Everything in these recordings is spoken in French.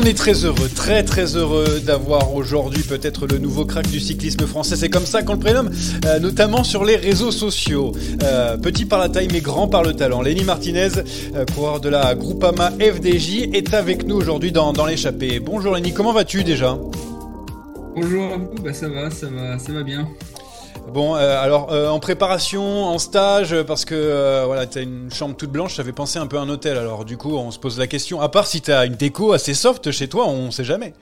On est très heureux, très très heureux d'avoir aujourd'hui peut-être le nouveau crack du cyclisme français. C'est comme ça qu'on le prénomme, euh, notamment sur les réseaux sociaux. Euh, petit par la taille mais grand par le talent. Lenny Martinez, euh, coureur de la Groupama FDJ, est avec nous aujourd'hui dans, l'échappée. Bonjour Lenny, comment vas-tu déjà? Bonjour bah ça va, ça va, ça va bien. Bon, euh, alors euh, en préparation, en stage, parce que euh, voilà, t'as une chambre toute blanche, ça fait penser un peu à un hôtel. Alors du coup, on se pose la question. À part si t'as une déco assez soft chez toi, on sait jamais.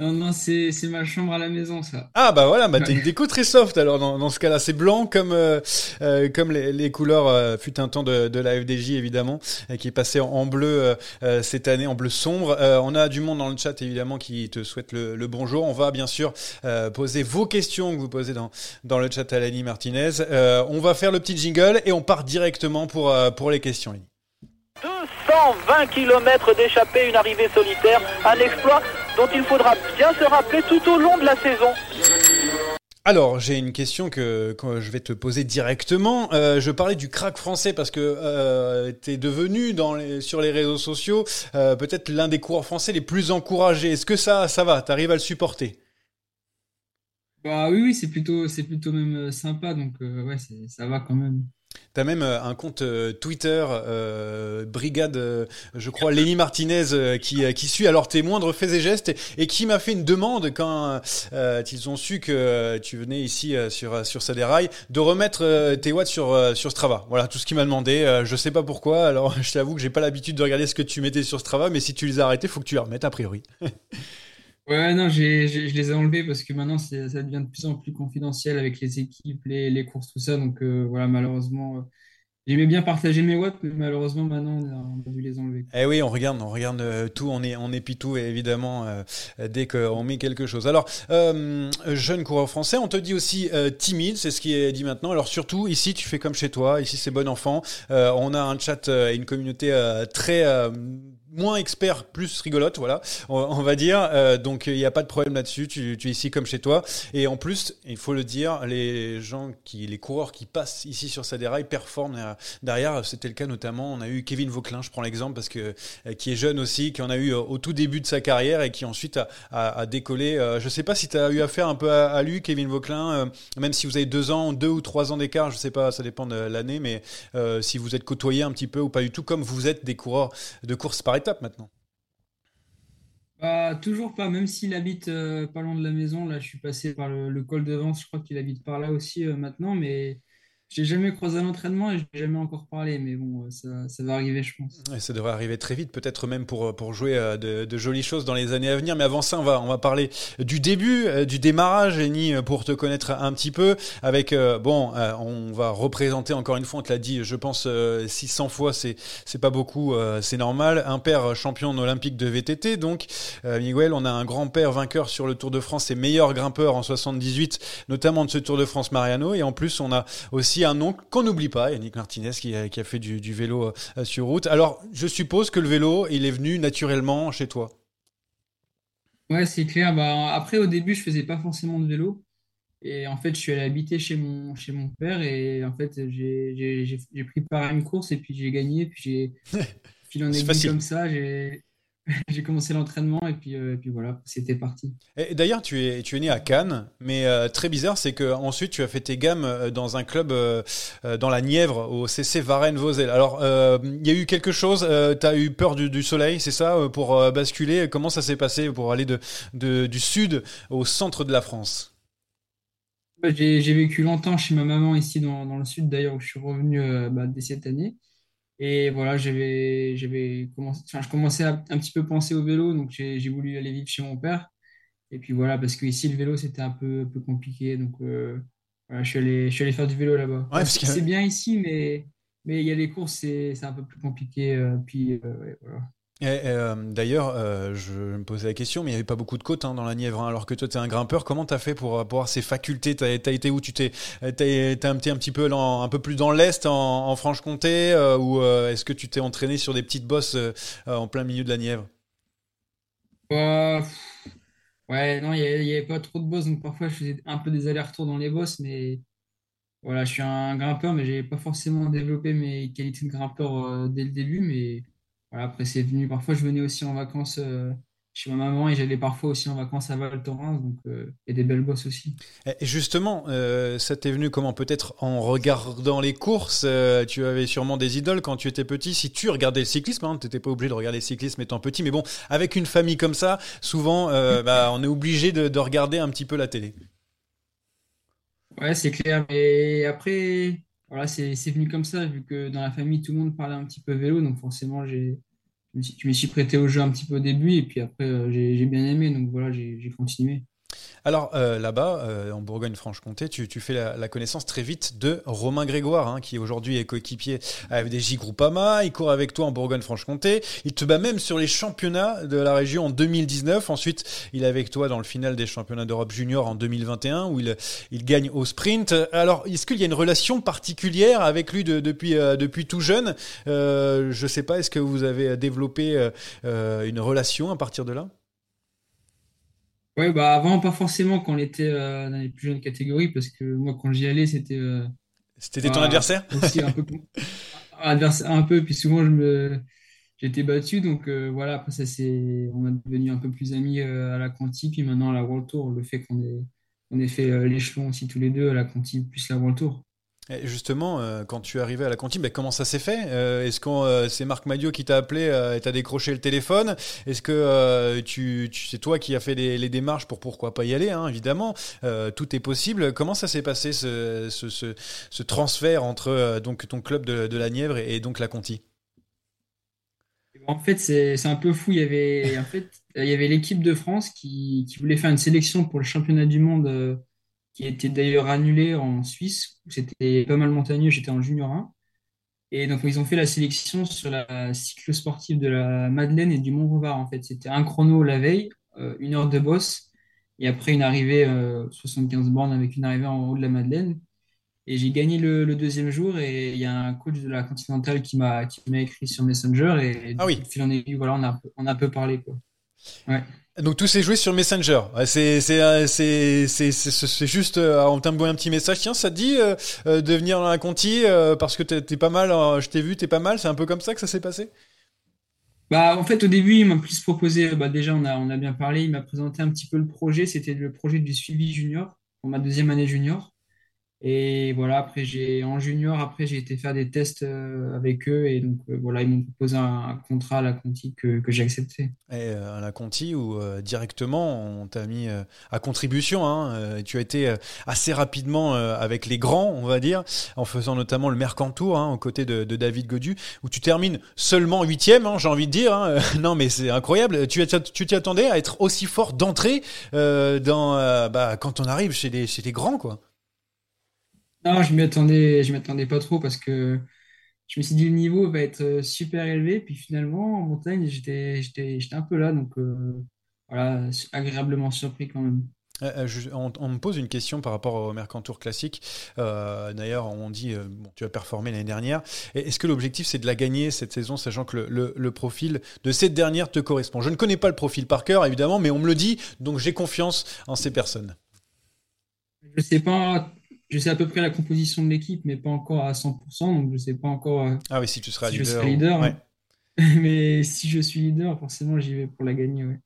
Non, non, c'est ma chambre à la maison, ça. Ah bah voilà, bah t'as une déco très soft alors dans, dans ce cas-là. C'est blanc comme euh, euh, comme les, les couleurs euh, fut un temps de, de la FDJ évidemment, euh, qui est passé en, en bleu euh, cette année, en bleu sombre. on a du monde dans le chat évidemment qui te souhaite le, le bonjour. On va bien sûr poser vos questions que vous posez dans, dans le chat à Lani Martinez. on va faire le petit jingle et on part directement pour, pour les questions. Lani. 220 km d'échappée, une arrivée solitaire, un exploit dont il faudra bien se rappeler tout au long de la saison. Alors, j'ai une question que, que, je vais te poser directement. Euh, je parlais du crack français parce que euh, tu es devenu dans les, sur les réseaux sociaux euh, peut-être l'un des coureurs français les plus encouragés. Est-ce que ça, ça va? Tu arrives à le supporter? Bah, Oui, oui, c'est plutôt, plutôt même sympa. Donc, euh, ouais, ça va quand même. T'as même euh, un compte euh, Twitter, euh, Brigade, je crois, Lenny Martinez, qui, qui suit alors tes moindres faits et gestes et, qui m'a fait une demande quand ils ont su que tu venais ici sur, sur de remettre tes watts sur, sur Strava. Voilà tout ce qu'il m'a demandé. je sais pas pourquoi, alors je t'avoue que j'ai pas l'habitude de regarder ce que tu mettais sur Strava, mais si tu les as arrêtés, faut que tu les remettes a priori. Ouais, non, j'ai, j'ai, je les ai enlevés parce que maintenant ça devient de plus en plus confidentiel avec les équipes, les, les courses, tout ça. Donc euh, voilà, malheureusement, euh, j'aimais bien partager mes watts, mais malheureusement maintenant on a, dû les enlever. Eh oui, on regarde, on regarde euh, tout, on est, on tout, évidemment, euh, dès qu'on met quelque chose. Alors, euh, jeune coureur français, on te dit aussi timide, c'est ce qui est dit maintenant. Alors surtout, ici, tu fais comme chez toi, ici c'est bon enfant. on a un chat et une communauté très moins expert, plus rigolote, voilà, on, va dire. Euh, donc il n'y a pas de problème là-dessus. Tu, es ici comme chez toi. Et en plus, il faut le dire, les gens qui, les coureurs qui passent ici sur Saderail performent derrière. C'était le cas notamment. On a eu Kevin Vauclin, je prends l'exemple parce que euh, qui est jeune aussi, qui en a eu euh, au tout début de sa carrière et qui ensuite a, décollé. Je sais pas si tu as eu affaire un peu à, lui, Kevin euh, même si vous avez deux ans, deux ou trois ans d'écart, je sais pas, ça dépend de l'année, mais si vous êtes côtoyé un petit peu ou pas du tout, comme vous êtes des coureurs de course par maintenant bah, Toujours pas, même s'il habite euh, pas loin de la maison. Là, je suis passé par le, le col de Vence, je crois qu'il habite par là aussi euh, maintenant, mais j'ai jamais croisé à l'entraînement et j'ai jamais encore parlé, mais bon, ça, ça va arriver, je pense. ça devrait arriver très vite, peut-être même pour, pour jouer euh, de, de, jolies choses dans les années à venir. Mais avant ça, on va, on va parler du début, euh, du démarrage, Eni, pour te connaître un petit peu. Avec, bon, on va représenter encore une fois, on te l'a dit, je pense 600 fois, c'est, c'est pas beaucoup, c'est normal. Un père champion olympique de VTT, donc Miguel, on a un grand-père vainqueur sur le Tour de France et meilleur grimpeur en 78, notamment de ce Tour de France Mariano. Et en plus, on a aussi un nom qu'on n'oublie pas, Yannick Martinez qui a, qui a fait du, du, vélo euh, sur route. Alors, je suppose que le vélo, il est venu naturellement chez toi. Ouais, c'est clair. Bah, après, au début, je faisais pas forcément de vélo. Et en fait, je suis allé habiter chez mon, chez mon père et en fait, j'ai pris part à une course et puis j'ai gagné. Puis j'ai en aiguille comme ça. J'ai j'ai commencé l'entraînement et puis, euh, puis voilà, c'était parti. D'ailleurs, tu es, tu es né à Cannes, mais euh, très bizarre, c'est que ensuite tu as fait tes gammes euh, dans un club dans la Nièvre, au CC Varennes-Vosel. Alors, il y a eu quelque chose, tu as eu peur du, soleil, c'est ça, pour basculer? Comment ça s'est passé pour aller de, de, du sud au centre de la France? Bah, J'ai vécu longtemps chez ma maman ici dans, dans le sud, d'ailleurs, où je suis revenu bah, dès cette année. Et voilà, j'avais, j'avais commencé, enfin, je commençais à un petit peu penser au vélo, donc j'ai, j'ai voulu aller vivre chez mon père. Et puis voilà, parce que ici le vélo c'était un peu, un peu compliqué, donc euh, voilà, je suis allé, je suis allé faire du vélo là-bas. Ouais, parce que... C'est bien ici, mais mais il y a les courses, c'est, c'est un peu plus compliqué. Euh, puis euh, voilà. Euh, d'ailleurs, euh, je me posais la question, mais il n'y avait pas beaucoup de côtes hein, dans la Nièvre. Hein, alors que toi, tu es un grimpeur, comment tu as fait pour, avoir ces facultés? Tu as, été où? Tu t'es un, petit peu un peu plus dans l'Est, en, Franche-Comté euh, Ou est-ce que tu t'es entraîné sur des petites bosses en plein milieu de la Nièvre? Ouais, non, il n'y avait, pas trop de bosses, donc parfois je faisais un peu des allers-retours dans les bosses, mais voilà, je suis un grimpeur, mais j'ai pas forcément développé mes qualités de grimpeur dès le début, mais après, c'est venu. Parfois, je venais aussi en vacances euh, chez ma maman et j'allais parfois aussi en vacances à Val Thorens. Donc, euh, il y a des belles bosses aussi. Et justement, euh, ça t'est venu comment? Peut-être en regardant les courses. tu avais sûrement des idoles quand tu étais petit. Si tu regardais le cyclisme, hein, tu n'étais pas obligé de regarder le cyclisme étant petit. Mais bon, avec une famille comme ça, souvent, bah, on est obligé de, de regarder un petit peu la télé. Ouais, c'est clair. Mais après, voilà, c'est venu comme ça, vu que dans la famille, tout le monde parlait un petit peu vélo, donc forcément, je me suis prêté au jeu un petit peu au début, et puis après, euh, j'ai bien aimé, donc voilà, j'ai continué. Alors euh, là-bas, euh, en Bourgogne-Franche-Comté, tu, fais la, connaissance très vite de Romain Grégoire, hein, qui aujourd'hui est coéquipier avec des J Groupama. Il court avec toi en Bourgogne-Franche-Comté. Il te bat même sur les championnats de la région en 2019. Ensuite, il est avec toi dans le final des championnats d'Europe junior en 2021, où il, il gagne au sprint. Alors, est-ce qu'il y a une relation particulière avec lui depuis, euh, depuis tout jeune? Je ne sais pas, est-ce que vous avez développé une relation à partir de là? Ouais, bah avant, pas forcément quand on était euh, dans les plus jeunes catégories, parce que moi, quand j'y allais, c'était. Euh, c'était ton adversaire Aussi un peu. adversaire, un peu, puis souvent, je me. J'étais battu, donc euh, voilà, après ça, c'est. On est devenu un peu plus amis à la Conti, puis maintenant à la World Tour, le fait qu'on ait, on ait fait l'échelon aussi tous les deux à la Conti, plus la World Tour. Justement, euh, quand tu es arrivé à la cantine, ben, comment ça s'est fait? Euh, Est-ce que euh, c'est Marc Madio qui t'a appelé et t'a décroché le téléphone? Est-ce que c'est toi qui as fait les, démarches pour pourquoi pas y aller hein, Évidemment, tout est possible. Comment ça s'est passé ce, transfert entre donc ton club de, la Nièvre et, donc la Conti? En fait, c'est un peu fou. Il y avait en fait, l'équipe de France qui, voulait faire une sélection pour le championnat du monde qui était d'ailleurs annulé en Suisse, où c'était pas mal montagneux, j'étais en junior 1. Et donc, ils ont fait la sélection sur la cyclo-sportive de la Madeleine et du Mont-Revard, en fait. C'était un chrono la veille, euh, une heure de bosse, et après une arrivée, 75 euh, bornes avec une arrivée en haut de la Madeleine. Et j'ai gagné le, deuxième jour, et il y a un coach de la Continentale qui m'a écrit sur Messenger, et ah oui. fil en aiguille, voilà, on a, on a un peu parlé, quoi. Ouais. Donc tout s'est joué sur Messenger. C'est c'est euh, c'est juste euh, on t'a envoyé un petit message. Tiens, ça te dit euh, de venir dans la Conti parce que t'es pas mal. je t'ai vu, t'es pas mal. C'est un peu comme ça que ça s'est passé? Bah en fait au début il m'a plus proposé. Bah déjà on a on a bien parlé. Il m'a présenté un petit peu le projet. C'était le projet du suivi junior pour ma deuxième année junior. Et voilà, après, j'ai, en junior, après, j'ai été faire des tests euh, avec eux. Et donc, euh, voilà, ils m'ont proposé un, contrat à la Conti que, j'ai accepté. Et euh, à la Conti, où directement, on t'a mis à contribution. Hein, tu as été assez rapidement avec les grands, on va dire, en faisant notamment le Mercantour, hein, aux côtés de, David Godu, où tu termines seulement huitième, hein, j'ai envie de dire. hein. non, mais c'est incroyable. Tu t'y attendais à être aussi fort d'entrée dans, bah, quand on arrive chez les, chez les grands, quoi. Non, je m'y attendais, je m'y attendais pas trop parce que je me suis dit le niveau va être euh, super élevé. Puis finalement, en montagne, j'étais, j'étais, j'étais un peu là. Donc, euh, voilà, agréablement surpris quand même. Euh, je- on, on me pose une question par rapport au Mercantour classique. Euh, D'ailleurs, on dit, euh, bon, tu as performé l'année dernière. Est-ce que l'objectif, c'est de la gagner cette saison, sachant que le, le- le profil de cette dernière te correspond? Je ne connais pas le profil par cœur, évidemment, mais on me le dit, donc j'ai confiance en ces personnes. Je sais pas, je sais à peu près la composition de l'équipe, mais pas encore à 100%. Donc, je sais pas encore euh, Ah oui, si tu seras si je leader. ou- ouais. hein. Mais si je suis leader, forcément, j'y vais pour la gagner. Ouais.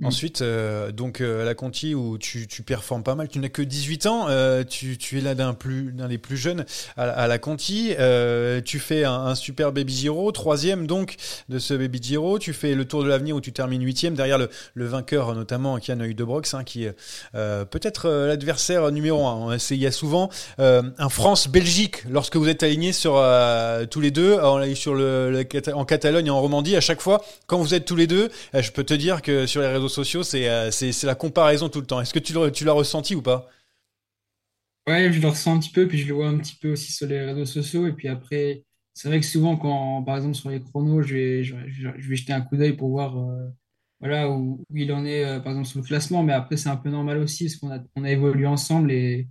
Mm. Ensuite, euh, donc euh, à la Conti où tu, tu performes pas mal, tu n'as que 18 ans, euh, tu, tu es là d'un plus d'un des plus jeunes à, à la Conti, euh, tu fais un, un super Baby Giro, troisième donc de ce Baby Giro, tu fais le Tour de l'Avenir où tu termines huitième derrière le, le vainqueur notamment Kian Huydebrox, hein, qui est euh, peut-être euh, l'adversaire numéro un. Il y a souvent un France-Belgique lorsque vous êtes alignés sur tous les deux en, sur le, le en Catalogne et en Romandie à chaque fois quand vous êtes tous les deux, je peux te dire que sur les réseaux sociaux, c'est euh, c'est c'est la comparaison tout le temps. Est-ce que tu le- tu l'as ressenti ou pas? Ouais, je le ressens un petit peu, puis je le vois un petit peu aussi sur les réseaux sociaux. Et puis après, c'est vrai que souvent, quand, par exemple, sur les chronos, je vais, je, vais jeter un coup d'œil pour voir euh, voilà, où, où il en est, euh, par exemple, sur le classement. Mais après, c'est un peu normal aussi, parce qu'on a, on a évolué ensemble. Et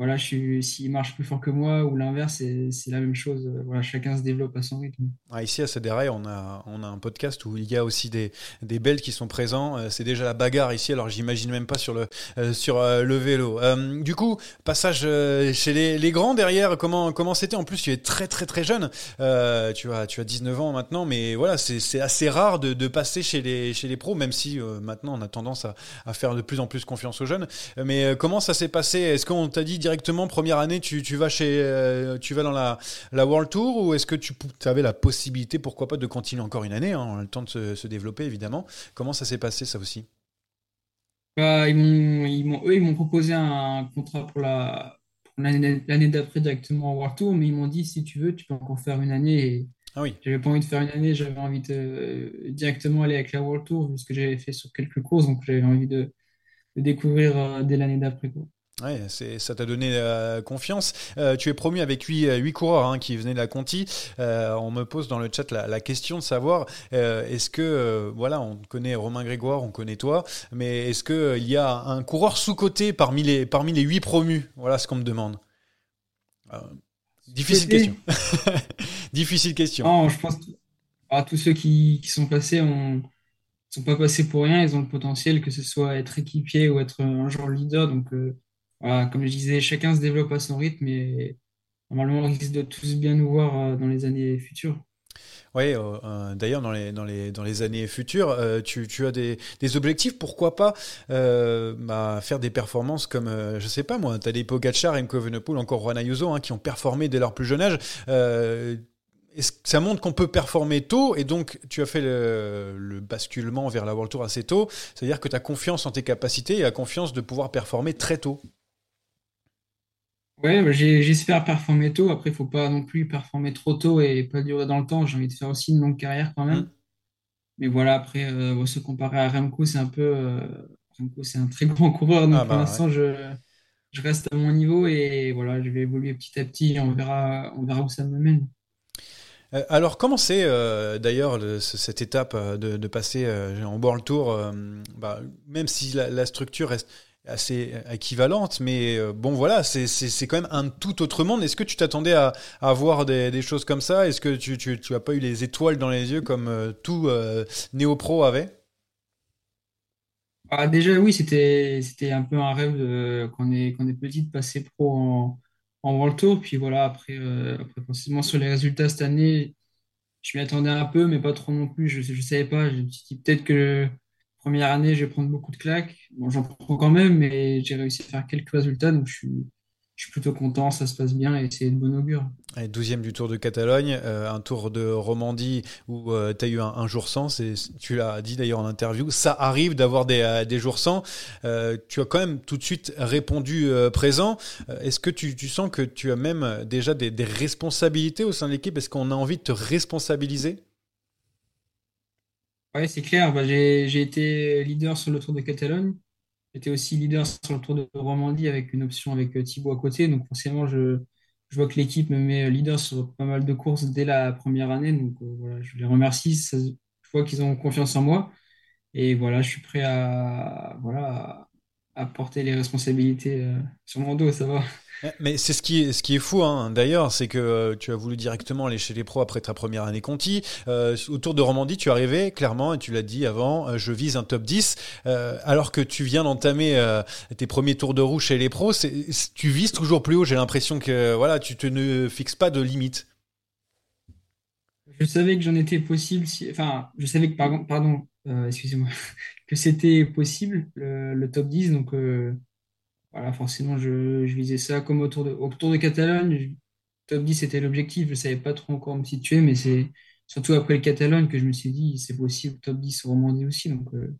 voilà, s'il marche plus fort que moi ou l'inverse, c'est, la même chose. Euh, Voilà, chacun se développe à son rythme. Ah, Ici à Cédérail, on a, on a un podcast où il y a aussi des, des Belges qui sont présents. Euh, C'est déjà la bagarre ici, alors j'imagine même pas sur le, euh, sur, le vélo. Du coup, passage chez les, les grands derrière, comment comment c'était? En plus, tu es très très très jeune. Tu, as, tu as 19 ans maintenant, mais voilà, c'est assez rare de, de passer chez les, chez les pros, même si maintenant on a tendance à, à faire de plus en plus confiance aux jeunes. Mais comment ça s'est passé? Est-ce qu'on t'a dit directement, première année, tu, tu vas, chez, euh, tu vas dans la, la World Tour ou est-ce que tu avais la possibilité, pourquoi pas, de continuer encore une année hein, On a le temps de se, se développer, évidemment. Comment ça s'est passé, ça aussi? Bah, ils m'ont, ils m'ont, eux, ils m'ont proposé un contrat pour la, pour l'année, l'année d'après directement au World Tour, mais ils m'ont dit, si tu veux, tu peux encore faire une année. Et Ah oui. j'avais pas envie de faire une année, j'avais envie de euh, directement aller avec la World Tour, vu ce que j'avais fait sur quelques courses, donc j'avais envie de, de découvrir euh, dès l'année d'après, quoi. Ouais, ça t'a donné euh, confiance. Euh, tu es promu avec huit, euh, huit coureurs hein, qui venaient de la Conti. Euh, on me pose dans le chat la, la question de savoir euh, est-ce que, euh, voilà, on connaît Romain Grégoire, on connaît toi, mais est-ce qu'il y a un coureur sous-coté parmi les, parmi les huit promus? Voilà ce qu'on me demande. Euh, difficile question. difficile question. Non, je pense que ah, tous ceux qui, qui sont passés ont, sont pas passés pour rien, ils ont le potentiel, que ce soit être équipier ou être un genre leader. Donc, euh, voilà, comme je disais, chacun se développe à son rythme et normalement, on risque de tous bien nous voir euh, dans les années futures. Oui, euh, euh, d'ailleurs, dans les, dans, les, dans les années futures, tu, tu as des, des objectifs. Pourquoi pas bah, faire des performances comme, je sais pas moi, tu as des Pogacar, Remco Evenepoel, encore Juan Ayuso, hein, qui ont performé dès leur plus jeune âge. Ça montre qu'on peut performer tôt et donc tu as fait le, le basculement vers la World Tour assez tôt. C'est-à-dire que tu as confiance en tes capacités et la confiance de pouvoir performer très tôt? Ouais, bah, j'espère performer tôt. Après, il faut pas non plus performer trop tôt et pas durer dans le temps. J'ai envie de faire aussi une longue carrière quand même. Mm. Mais voilà, après, euh, se comparer à Remco, c'est un peu. euh, Remco, c'est un très grand coureur. Donc Ah pour bah, l'instant, je, je reste à mon niveau et voilà, je vais évoluer petit à petit et on verra, on verra où ça me mène. Euh, Alors, comment c'est euh, d'ailleurs le- ce- cette étape de, de passer en World Tour, euh, bah, même si la, la structure reste assez équivalente, mais euh, bon voilà, c'est quand même un tout autre monde. Est-ce que tu t'attendais à, voir des, choses comme ça? Est-ce que tu, tu, as pas eu les étoiles dans les yeux comme euh, tout euh, néo-pro avait? Ah, déjà, oui, c'était, c'était un peu un rêve de- quand on est, quand on est petit de passer pro en, en World Tour. Puis voilà, après, euh, après forcément, sur les résultats cette année, je m'y attendais un peu, mais pas trop non plus. Je ne savais pas. Je me suis peut-être que première année, je vais prendre beaucoup de claques. Bon, j'en prends quand même, mais j'ai réussi à faire quelques résultats. Donc, je suis, plutôt content, ça se passe bien et c'est de bon augure. 12e du Tour de Catalogne, euh, un Tour de Romandie où euh, tu as eu un, jour sans, tu l'as dit d'ailleurs en interview, ça arrive d'avoir des, euh, des, jours sans. tu as quand même tout de suite répondu présent. Est-ce que tu, tu, sens que tu as même déjà des, des responsabilités au sein de l'équipe? Est-ce qu'on a envie de te responsabiliser? Oui, c'est clair. Bah, J'ai été leader sur le Tour de Catalogne. J'étais aussi leader sur le Tour de Romandie avec une option avec euh, Thibaut à côté. Donc forcément, je, je vois que l'équipe me met leader sur pas mal de courses dès la première année. Donc euh, voilà, je les remercie. je vois qu'ils ont confiance en moi. Et voilà, je suis prêt à, voilà, à porter les responsabilités euh, sur mon dos, ça va. Mais c'est ce qui est, ce qui est fou, hein. d'ailleurs, c'est que euh, tu as voulu directement aller chez les pros après ta première année Conti. Euh, autour de Romandie, tu arrivais clairement, et tu l'as dit avant, euh, je vise un top 10, alors que tu viens d'entamer tes premiers tours de roue chez les pros, tu vises toujours plus haut. J'ai l'impression que voilà, tu te ne fixes pas de limite. Je savais que j'en étais possible, enfin, je savais que, pardon, pardon excusez-moi, que c'était possible, le, top 10, donc voilà, forcément, je, visais ça comme autour de, Catalogne. top 10, c'était l'objectif. Je ne savais pas trop encore me situer, mais c'est surtout après le Catalogne que je me suis dit, c'est possible, top 10 au Romandie aussi. Donc, euh,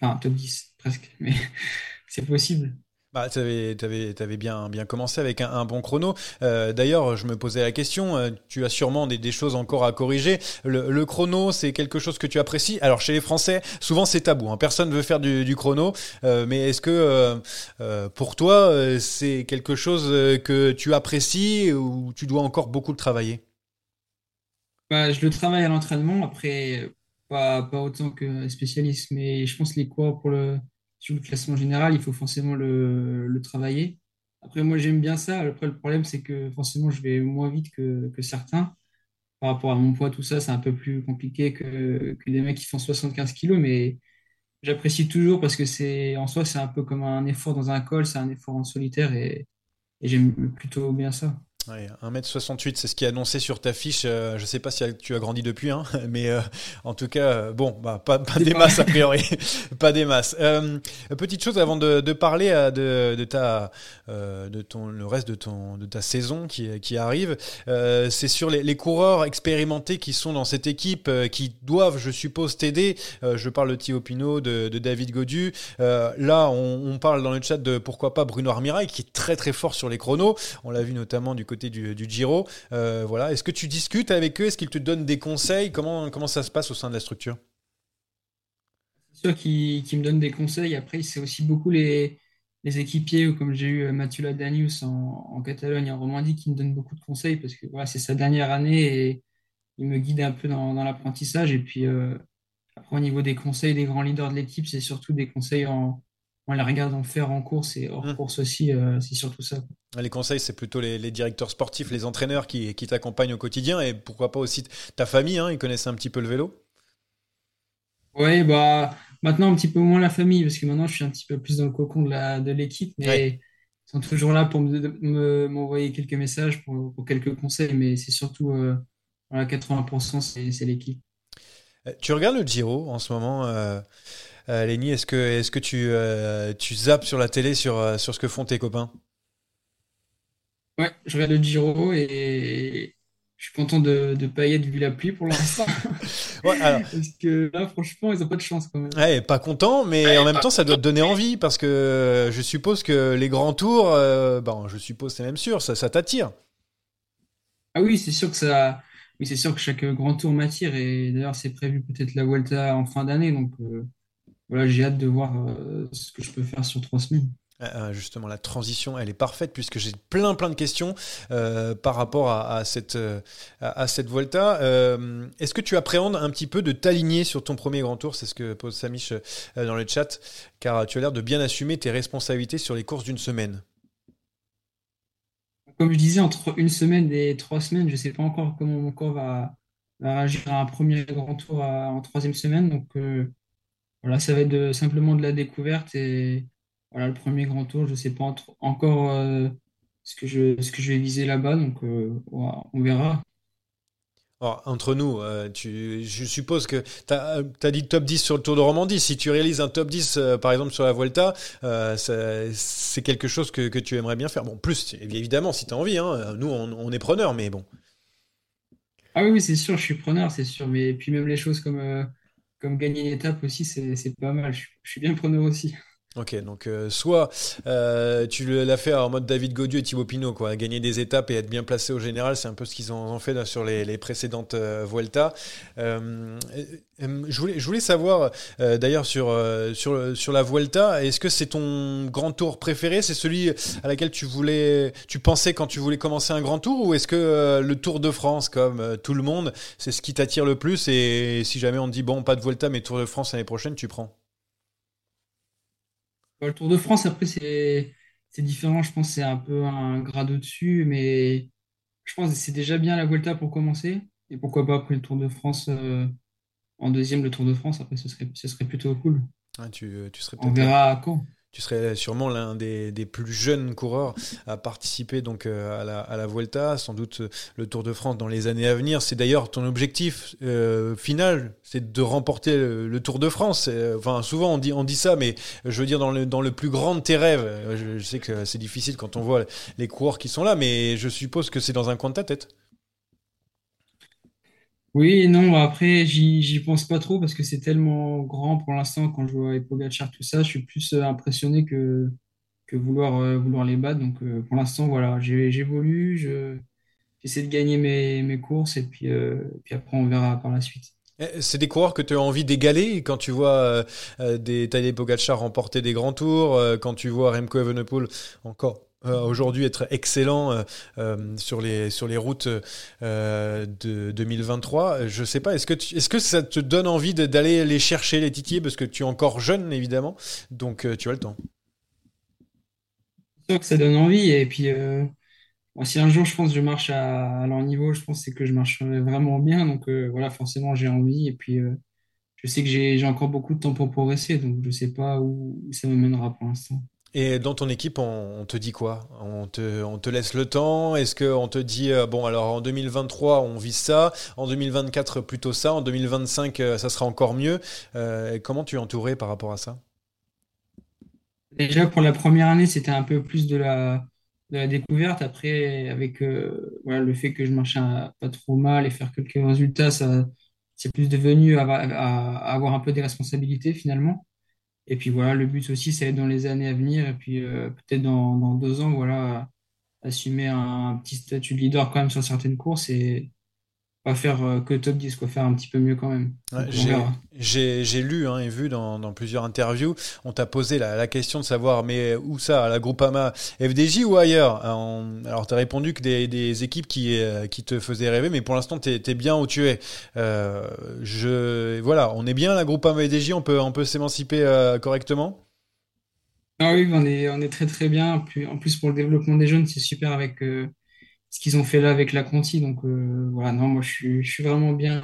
enfin, top 10, presque, mais c'est possible. Bah, tu avais, bien, commencé avec un, bon chrono. Euh, d'ailleurs, je me posais la question, euh, tu as sûrement des, choses encore à corriger. Le, chrono, c'est quelque chose que tu apprécies? Alors, chez les Français, souvent c'est tabou. Hein. Personne ne veut faire du, chrono. Euh, mais est-ce que pour toi, c'est quelque chose que tu apprécies ou tu dois encore beaucoup le travailler? Bah, Je le travaille à l'entraînement. Après, pas, autant que spécialiste. Mais je pense les cours pour le sur le classement général, il faut forcément le, travailler. Après, moi, j'aime bien ça. Après, le problème, c'est que forcément, je vais moins vite que, certains. Par rapport à mon poids, tout ça, c'est un peu plus compliqué que, que des mecs qui font 75 kilos, mais j'apprécie toujours parce que c'est en soi, c'est un peu comme un effort dans un col, c'est un effort en solitaire et j'aime plutôt bien ça. 1m68, c'est ce qui est annoncé sur ta fiche. Euh, je ne sais pas si tu as grandi depuis, hein, mais euh, en tout cas, euh, bon, bah, pas, des masses a priori. pas des masses. petite chose avant de, parler de, ta, de ton, le reste de, ton, de ta saison qui, qui arrive, c'est sur les, coureurs expérimentés qui sont dans cette équipe, qui doivent, je suppose, t'aider. je parle de Thio Pinot, de, David Godu. là, on, on, parle dans le chat de pourquoi pas Bruno Armirail, qui est très très fort sur les chronos. On l'a vu notamment du côté du, Giro. Euh, voilà. Est-ce que tu discutes avec eux? Est-ce qu'ils te donnent des conseils? Comment, comment ça se passe au sein de la structure? C'est sûr qu'ils me donnent des conseils. Après, c'est aussi beaucoup les, les équipiers, comme j'ai eu Mathieu Ladanius en, en, Catalogne et en Romandie, qui me donnent beaucoup de conseils parce que voilà, c'est sa dernière année et il me guide un peu dans, l'apprentissage. Et puis, euh, après, au niveau des conseils des grands leaders de l'équipe, c'est surtout des conseils en, en les regardant faire en course et hors mmh. course aussi, euh, c'est surtout ça. Les conseils, c'est plutôt les, directeurs sportifs, les entraîneurs qui, qui t'accompagnent au quotidien et pourquoi pas aussi ta famille, hein, ils connaissent un petit peu le vélo Oui, bah, maintenant un petit peu moins la famille parce que maintenant je suis un petit peu plus dans le cocon de l'équipe, mais ils sont toujours là pour m'envoyer quelques messages, pour, quelques conseils, mais c'est surtout euh, 80% c'est l'équipe. Euh, tu regardes le Giro en ce moment euh, euh, Lénie, est-ce que, est que tu, euh, tu zappes sur la télé sur, euh, sur ce que font tes copains? Ouais, je regarde le Giro et je suis content de ne pas y être vu la pluie pour l'instant. Parce que là, franchement, ils n'ont pas de chance quand même. Ouais, pas content, mais en même temps, ça doit te donner envie parce que je suppose que les grands tours, bon, je suppose, c'est même sûr, ça, ça t'attire. Ah oui, c'est sûr que ça. Oui, c'est sûr que chaque grand tour m'attire et d'ailleurs, c'est prévu peut-être la Vuelta en fin d'année, donc voilà, j'ai hâte de voir euh, ce que je peux faire sur trois semaines. Ah, ah, justement, la transition, elle est parfaite puisque j'ai plein plein de questions euh, par rapport à, cette, euh, à, cette Volta. Est-ce que tu appréhendes un petit peu de t'aligner sur ton premier grand tour? C'est ce que pose Samish dans le chat, car tu as l'air de bien assumer tes responsabilités sur les courses d'une semaine. Comme je disais, entre une semaine et trois semaines, je ne sais pas encore comment mon corps va, réagir à un premier grand tour en troisième semaine. Donc, voilà, ça va être de, simplement de la découverte et voilà, le premier grand tour, je ne sais pas encore euh, ce, que je, ce que je vais viser là-bas, donc euh, on verra. entre nous, euh, tu, je suppose que tu as, as, dit top 10 sur le Tour de Romandie. Si tu réalises un top 10, euh, par exemple, sur la Vuelta, euh, c'est quelque chose que, que, tu aimerais bien faire. Bon, plus, évidemment, si tu as envie. Hein, nous, on, on, est preneurs, mais bon. Ah oui, c'est sûr, je suis preneur, c'est sûr. Mais puis même les choses comme, comme gagner une étape aussi, c'est pas mal. Je, je suis bien preneur aussi. Ok, donc euh, soit euh, tu l'as fait en mode David Godieu et Thibaut Pinot, quoi, gagner des étapes et être bien placé au général, c'est un peu ce qu'ils ont, fait sur les, précédentes euh, Vuelta. je, voulais, savoir d'ailleurs sur, la Vuelta, est-ce que c'est ton grand tour préféré? C'est celui à laquelle tu voulais, tu pensais quand tu voulais commencer un grand tour? Ou est-ce que le Tour de France, comme tout le monde, c'est ce qui t'attire le plus? Et si jamais on te dit bon, pas de Vuelta mais Tour de France l'année prochaine, tu prends? Le Tour de France, après, c'est différent. Je pense que c'est un peu un grade au-dessus, mais je pense que c'est déjà bien la Vuelta pour commencer. Et pourquoi pas après le Tour de France euh, en deuxième, le Tour de France, après, ce serait, ce serait plutôt cool. tu, tu serais On verra quand tu serais sûrement l'un des, plus jeunes coureurs à participer donc euh, à la, à Vuelta, sans doute euh, le Tour de France dans les années à venir. C'est d'ailleurs ton objectif euh, final, c'est de remporter le, Tour de France. Enfin, souvent on dit, ça, mais je veux dire dans le, plus grand de tes rêves. Je sais que c'est difficile quand on voit les coureurs qui sont là, mais je suppose que c'est dans un coin de ta tête. Oui, non, après, j'y pense pas trop parce que c'est tellement grand pour l'instant quand je vois Pogacar, tout ça, je suis plus euh, impressionné que, que vouloir, euh, vouloir les battre. Donc euh, pour l'instant, voilà, j'évolue, j'essaie de gagner mes, mes courses et puis, puis après on verra par la suite. Eh, c'est des coureurs que tu as envie d'égaler quand tu vois des Tadej Pogacar remporter des grands tours, quand tu vois Remco Evenepoel encore euh, aujourd'hui être excellent euh, euh, sur, les, sur les routes de 2023. Je sais pas, est-ce que, est-ce que ça te donne envie d'aller les chercher, les titiller, parce que tu es encore jeune, évidemment, donc tu as le temps. C'est sûr que ça donne envie, et puis si un jour je pense que je marche à, leur niveau, je pense que je marche vraiment bien, donc voilà, forcément j'ai envie, et puis je sais que j'ai encore beaucoup de temps pour progresser, donc je sais pas où ça me mènera pour l'instant. Et dans ton équipe, on, te dit quoi? On te, on te, laisse le temps? Est-ce qu'on te dit, euh, bon, alors en 2023, on vise ça, en 2024, plutôt ça, en 2025, euh, ça sera encore mieux? Euh, Comment tu es entouré par rapport à ça? Déjà, pour la première année, c'était un peu plus de la, découverte. Après, avec le fait que je marchais pas trop mal et faire quelques résultats, ça, c'est plus devenu avoir un peu des responsabilités finalement. Et puis voilà, le but aussi, c'est dans les années à venir, et puis euh, peut-être dans, dans, deux ans, voilà, assumer un, petit statut de leader quand même sur certaines courses et, pas faire euh, que top 10, quoi, faire un petit peu mieux quand même. j'ai lu hein, et vu dans, dans, plusieurs interviews, on t'a posé la, la, question de savoir, mais où ça, à la Groupama FDJ ou ailleurs? Alors, tu as répondu que des, des équipes qui, euh, qui te faisaient rêver, mais pour l'instant, tu es, bien où tu es. Euh, je, voilà, on est bien à la Groupama FDJ, on peut, on peut s'émanciper correctement? Ah oui, on est, on est très très bien. En plus, pour le développement des jeunes, c'est super avec ce qu'ils ont fait là avec la Conti. Donc euh, voilà, non, moi je suis, je suis vraiment bien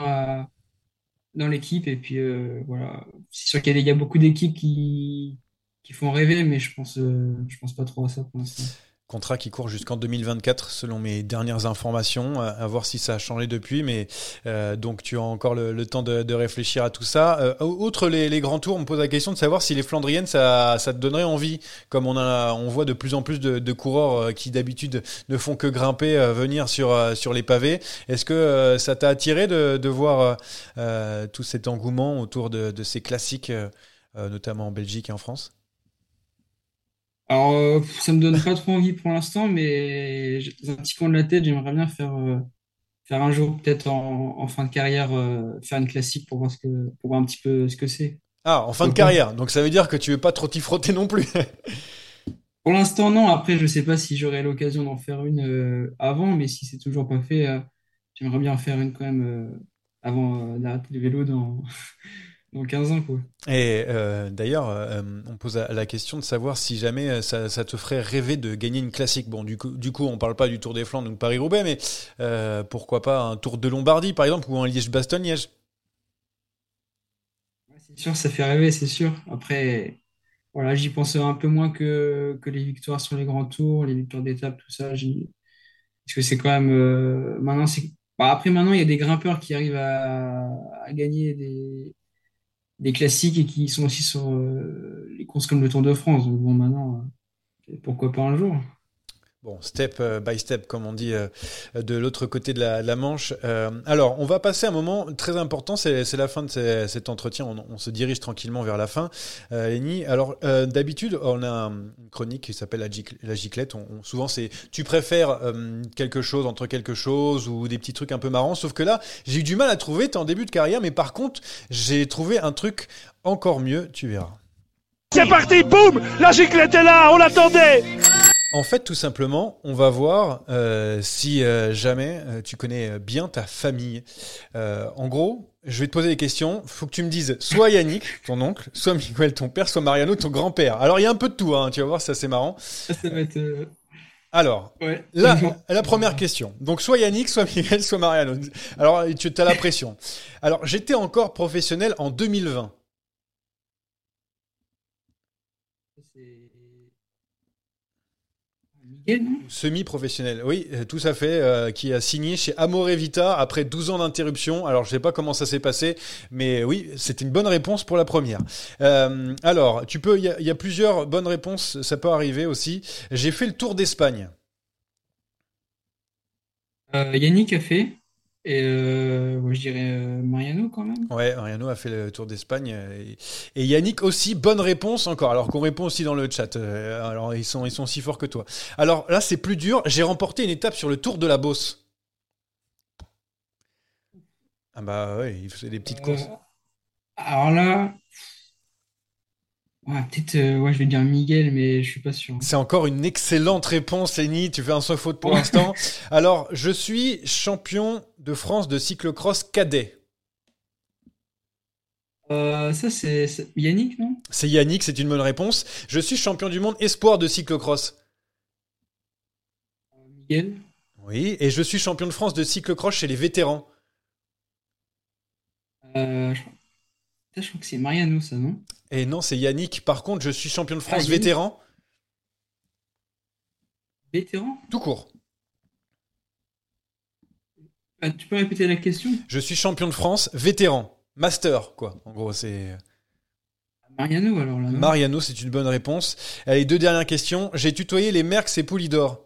dans l'équipe. Et puis euh, voilà, c'est sûr qu'il y, a beaucoup d'équipes qui, qui font rêver, mais je pense, euh, je pense pas trop à ça pour l'instant. Contrat qui court jusqu'en 2024 selon mes dernières informations, à, voir si ça a changé depuis, mais euh, donc tu as encore le, temps de, réfléchir à tout ça. Euh, outre les, grands tours, on me pose la question de savoir si les Flandriennes, ça, ça te donnerait envie, comme on, a, on voit de plus en plus de, coureurs euh, qui d'habitude ne font que grimper, venir sur, sur les pavés. Est-ce que ça t'a attiré de, de voir tout cet engouement autour de, de ces classiques, notamment en Belgique et en France? Alors, euh, ça me donne pas trop envie pour l'instant, mais dans un petit coin de la tête, j'aimerais bien faire, euh, faire un jour, peut-être en, fin de carrière, euh, faire une classique pour voir, ce que, pour voir un petit peu ce que c'est. Ah, en fin de carrière. Donc ça veut dire que tu veux pas trop t'y frotter non plus. Pour l'instant, non. Après, je sais pas si j'aurai l'occasion d'en faire une avant, mais si c'est toujours pas fait, j'aimerais bien en faire une quand même avant d'arrêter le vélo dans, dans 15 ans. Quoi. Et euh, d'ailleurs, euh, on pose la question de savoir si jamais euh, ça, ça, te ferait rêver de gagner une classique. Bon, du coup, du coup on parle pas du Tour des Flandres, donc Paris-Roubaix, mais pourquoi pas un Tour de Lombardie, par exemple, ou un Liège-Bastogne-Liège? C'est sûr, ça fait rêver, c'est sûr. Après, voilà, j'y pense un peu moins que, que les victoires sur les grands tours, les victoires d'étape, tout ça. Parce que c'est quand même. maintenant, c'est Bah, après, maintenant, il y a des grimpeurs qui arrivent à, à gagner des, des classiques et qui sont aussi sur euh, les courses comme le Tour de France. Donc, bon, maintenant, euh, pourquoi pas un jour? Bon, step euh, by step, comme on dit euh, de l'autre côté de la, Manche. Euh, alors, on va passer un moment très important, c'est la fin de cet entretien, on, se dirige tranquillement vers la fin. Euh, alors d'habitude, on a un- une chronique qui s'appelle la, gic- la giclette. Souvent, c'est tu préfères quelque chose entre quelque chose ou des petits trucs un peu marrants. Sauf que là, j'ai eu du mal à trouver, t'es en début de carrière, mais par contre, j'ai trouvé un truc encore mieux, tu verras. C'est parti, boum La giclette est là, on l'attendait En fait, tout simplement, on va voir euh, si euh, jamais euh, tu connais bien ta famille. En gros, je vais te poser des questions. faut que tu me dises soit Yannick, ton oncle, soit Miguel, ton père, soit Mariano, ton grand-père. Alors, il y a un peu de tout, hein, tu vas voir, ça c'est marrant. Ça, ça va être. Alors, ouais. la, la première question. Donc, soit Yannick, soit Miguel, soit Mariano. Alors, tu as la pression. Alors, j'étais encore professionnel en 2020. C'est- Miguel, non? Semi-professionnel, oui, euh, tout à fait, euh, qui a signé chez Amore Vita après 12 ans d'interruption. Alors, je sais pas comment ça s'est passé, mais oui, c'était une bonne réponse pour la première. Euh, alors, tu peux, il y, a- il y a plusieurs bonnes réponses, ça peut arriver aussi. J'ai fait le tour d'Espagne. Euh, Yannick a fait? Et euh, ouais, je dirais euh, Mariano quand même. Ouais, Mariano a fait le tour d'Espagne. euh, Et, et Yannick aussi, bonne réponse encore, alors qu'on répond aussi dans le chat. Euh, alors, ils sont, ils sont aussi forts que toi. Alors là, c'est plus dur. J'ai remporté une étape sur le tour de la Beauce. Ah bah ouais, il faisait des petites courses. Alors là. Ouais, peut-être. euh, ouais, je vais dire Miguel, mais je suis pas sûr. C'est encore une excellente réponse, Lenny. Tu fais un sans faute pour l'instant. Alors, je suis champion de France de cyclocross cadet. Euh, ça, c'est Yannick, non? C'est Yannick, c'est une bonne réponse. Je suis champion du monde espoir de cyclocross. Miguel? Oui, et je suis champion de France de cyclocross chez les vétérans. Euh, je... Crois que c'est Mariano, ça, non? Et non, c'est Yannick. Par contre, je suis champion de France Yannick. vétéran, Vétéran? tout court. Ah, tu peux répéter la question? Je suis champion de France vétéran, master, quoi. En gros, c'est Mariano, alors là? Mariano, c'est une bonne réponse. Allez, deux dernières questions. J'ai tutoyé les Merckx et Poulidor.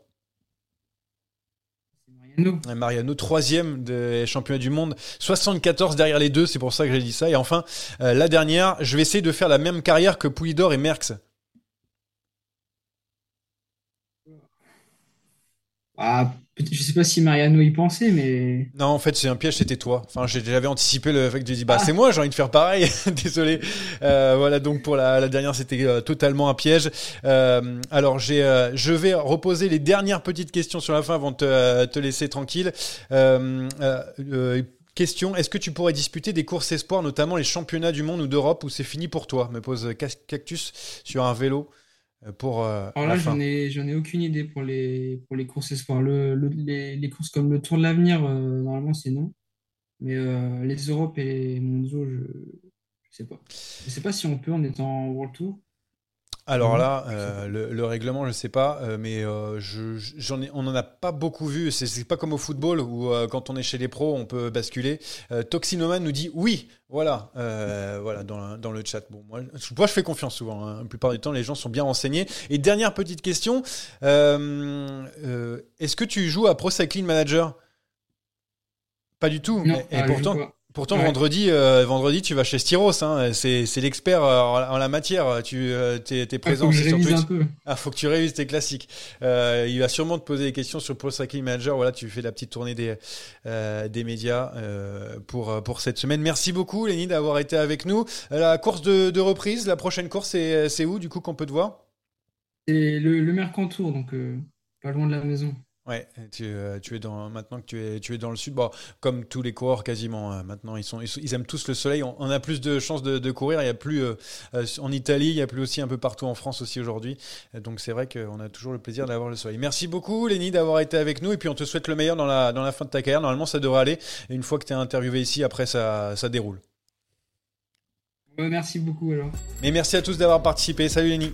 Mariano. Mariano, troisième des championnats du monde, 74 derrière les deux, c'est pour ça que j'ai dit ça. Et enfin, euh, la dernière, je vais essayer de faire la même carrière que Poulidor et Merckx. Ah, je sais pas si Mariano y pensait, mais. Non, en fait, c'est un piège, c'était toi. Enfin, j'avais anticipé le fait que j'ai dit, bah, Ah. c'est moi, j'ai envie de faire pareil. Désolé. Euh, voilà, donc pour la, la dernière, c'était euh, totalement un piège. Euh, alors, j'ai, euh, je vais reposer les dernières petites questions sur la fin avant de te, euh, te laisser tranquille. Euh, euh, euh, Question, est-ce que tu pourrais disputer des courses espoirs, notamment les championnats du monde ou d'Europe, ou c'est fini pour toi? Me pose Cactus sur un vélo pour euh, Alors là, j'en ai, j'en ai aucune idée pour les, pour les courses espoirs. Le, le- les, les courses comme le Tour de l'Avenir, euh, normalement, c'est non. Mais euh, les Europes et les mondiaux, je, je sais pas. Je sais pas si on peut en étant World Tour. Alors Mhm. là, euh, le, le règlement, je sais pas, euh, mais euh, je, j'en ai, on n'en a pas beaucoup vu. C'est, c'est pas comme au football où quand on est chez les pros, on peut basculer. Toxinoman nous dit oui, voilà, voilà dans, le chat. Bon, moi, je- moi, je fais confiance souvent. hein. La plupart du temps, les gens sont bien renseignés. Et dernière petite question, est-ce que tu joues à Pro Cycling Manager? Pas du tout. Non, et pourtant. Pourtant, Ouais. vendredi, euh, vendredi, tu vas chez Styros. Hein, c'est, l'expert euh, en, la- en la matière. Tu euh, t'es, t'es Ah, présent faut que je sur Twitch. un peu. Ah, faut que tu révises tes classiques. Euh, il va sûrement te poser des questions sur Pro Cycling Manager. Voilà, tu fais la petite tournée des, des médias pour, pour cette semaine. Merci beaucoup, Léni, d'avoir été avec nous. La course de, de reprise, la prochaine course, c'est, où, du coup, qu'on peut te voir? C'est le, le Mercantour, donc pas loin de la maison. Ouais, tu, euh, tu es dans maintenant que tu es tu es dans le sud, bon, comme tous les coureurs quasiment. euh, maintenant, ils sont ils, aiment tous le soleil. On, on a plus de chances de, de courir. Il y a plus euh, euh, en Italie, il y a plus aussi un peu partout en France aussi aujourd'hui. Donc c'est vrai qu'on a toujours le plaisir d'avoir le soleil. Merci beaucoup, Léni, d'avoir été avec nous. Et puis on te souhaite le meilleur dans la dans la fin de ta carrière. Normalement, ça devrait aller. Et une fois que tu es interviewé ici, après ça ça déroule. Merci beaucoup alors. Mais merci à tous d'avoir participé. Salut, Léni.